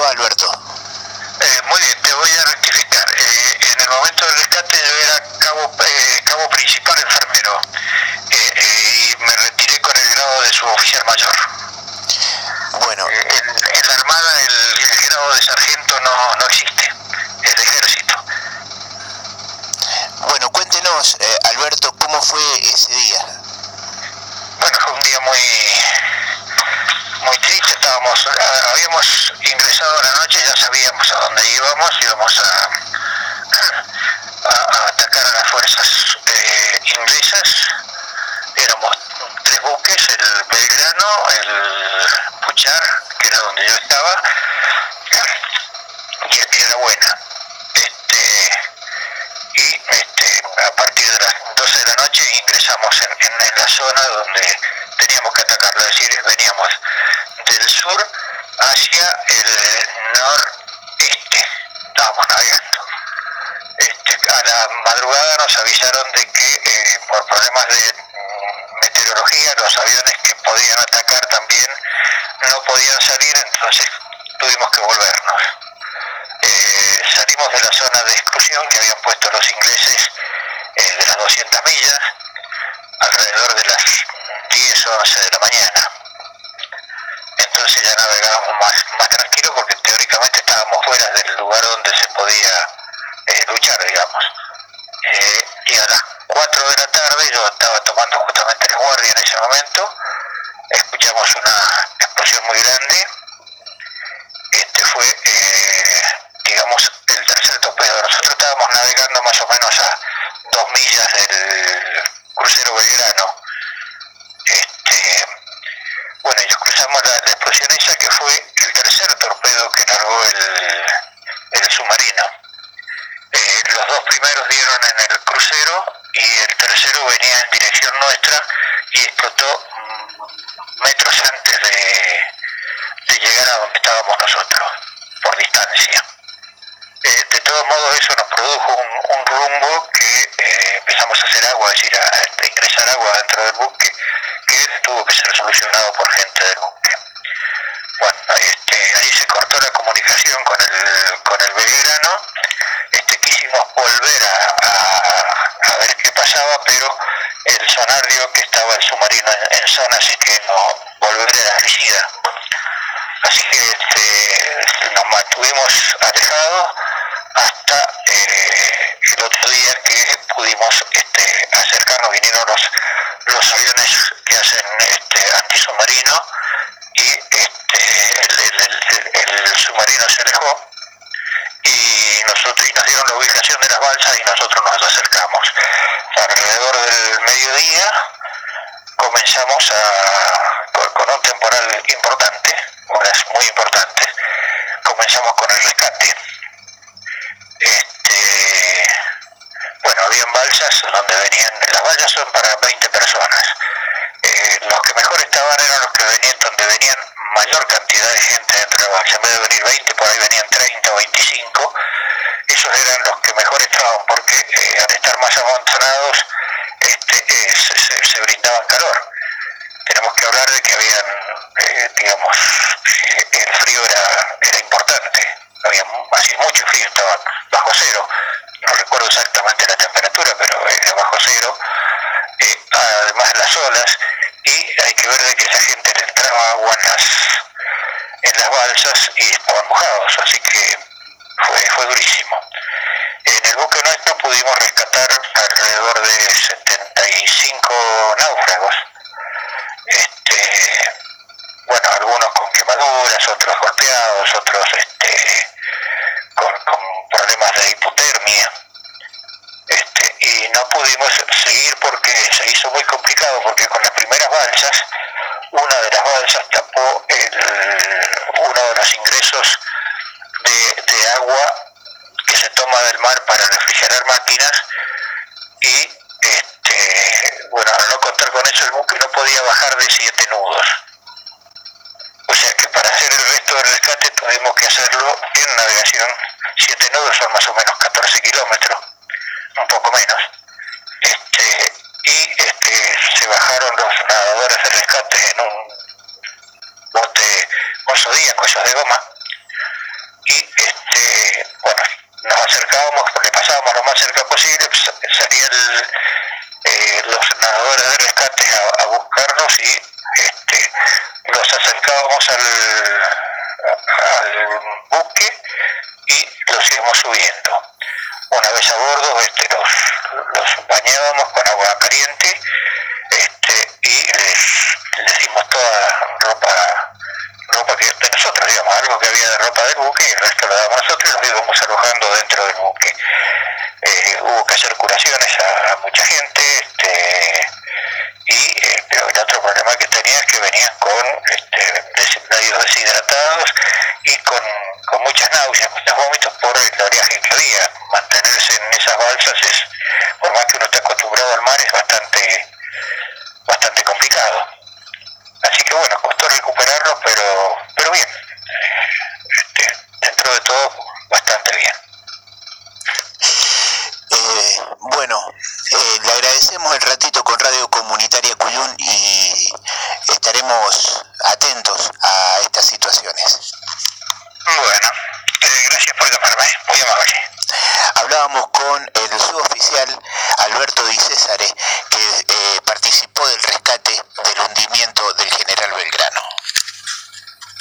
va, Alberto? Eh, muy bien, te voy a rectificar. Eh, en el momento del rescate yo era cabo, eh, cabo principal enfermero y me retiré con el grado de suboficial mayor. Bueno. En, la Armada el, grado de sargento no, no existe, es de ejército. Bueno, cuéntenos, Alberto, ¿cómo fue ese día? Bueno, fue un día muy muy triste, estábamos, habíamos ingresado a la noche, ya sabíamos a dónde íbamos, íbamos a, atacar a las fuerzas eh, inglesas, éramos tres buques, el Belgrano, el Puchar, que era donde yo estaba, y el Piedra Buena. Este, y este, a partir de las 12 de la noche ingresamos en, en la zona donde teníamos que atacarlo, es decir, veníamos del hacia el noreste, estábamos navegando. Este, a la madrugada nos avisaron de que eh, por problemas de meteorología los aviones que podían atacar también no podían salir, entonces tuvimos que volvernos. Eh, salimos de la zona de exclusión que habían puesto los ingleses eh, de las 200 millas, alrededor de las 10 o 11 de la mañana. Entonces ya navegábamos más, más tranquilo porque teóricamente estábamos fuera del lugar donde se podía eh, luchar, digamos. Eh, y a las 4 de la tarde, yo estaba tomando justamente la guardia en ese momento, escuchamos una explosión muy grande. Este fue, eh, digamos, el tercer torpedo. Nosotros estábamos navegando más o menos a dos millas del crucero Belgrano este, ellos cruzamos la, explosión esa que fue el tercer torpedo que largó el, submarino. Eh, los dos primeros dieron en el crucero y el tercero venía en dirección nuestra y explotó metros antes de, llegar a donde estábamos nosotros, por distancia. Eh, de todos modos eso nos produjo un, un rumbo que eh, empezamos a hacer agua, es decir, a, a ingresar agua dentro del buque que tuvo que ser solucionado por gente del buque. Con el, con el Belgrano, este, quisimos volver a, a, ver qué pasaba, pero el sonar dio que estaba el submarino en, zona, así que no volver era suicida. Así que este, nos mantuvimos alejados hasta eh, el otro día que pudimos este, acercarnos, vinieron los, los aviones acercamos. Alrededor del mediodía comenzamos a, con, un temporal importante, horas muy importantes, comenzamos con el rescate este, bueno, habían balsas donde venían, las balsas son para 20 personas. Eh, los que mejor estaban eran los que venían donde venían mayor cantidad de gente dentro de la balsa. En vez de venir 20, por ahí venían 30 o 25. Eran los que mejor estaban porque eh, al estar más amontonados este, eh, se, se, brindaban calor. Tenemos que hablar de que habían, eh, digamos, el frío era, era importante. Había hacía mucho frío, estaba bajo cero, no recuerdo exactamente la temperatura, pero era bajo cero, además las olas, y hay que ver de que esa gente le entraba agua en las, en las balsas y estaban mojados, así que fue, durísimo. En el buque nuestro pudimos rescatar alrededor de 75 náufragos. Este, bueno, algunos con quemaduras, otros golpeados, otros este, con, con problemas de hipotermia. Este, y no pudimos seguir porque se hizo muy complicado, porque con las primeras balsas, una de las balsas tapó el, uno de los ingresos de, de agua que se toma del mar para refrigerar máquinas y este, bueno, al no contar con eso el buque no podía bajar de siete nudos. O sea que para hacer el resto del rescate tuvimos que hacerlo en navegación. Siete nudos son más o menos 14 kilómetros, un poco menos. Este, y este, se bajaron los nadadores de rescate en un bote con zodíaco, esos de goma, y este, bueno, nos acercábamos, le pasábamos lo más cerca posible, salían eh, los nadadores de rescate a, buscarnos y este, los acercábamos al, al buque y los íbamos subiendo. Una vez a bordo este, los, los bañábamos con agua caliente este, y les, les dimos toda ropa nosotros, digamos, algo que había de ropa del buque y el resto lo dábamos nosotros y los íbamos alojando dentro del buque. Eh, hubo que hacer curaciones a, mucha gente, este, y eh, pero el otro problema que tenía es que venían con este, medios deshidratados y con, con muchas náuseas, muchos vómitos por el oleaje que había. Mantenerse en esas balsas es, por más que uno esté acostumbrado al mar, es bastante, bastante complicado. Así que bueno, costó recuperarlo, pero, pero bien. Este, dentro de todo, bastante bien. Eh, bueno, eh, le agradecemos el ratito con Radio Comunitaria Cuyún y estaremos atentos a estas situaciones. Bueno, eh, gracias por llamarme, muy amable. Hablábamos con el suboficial Alberto Di Césare,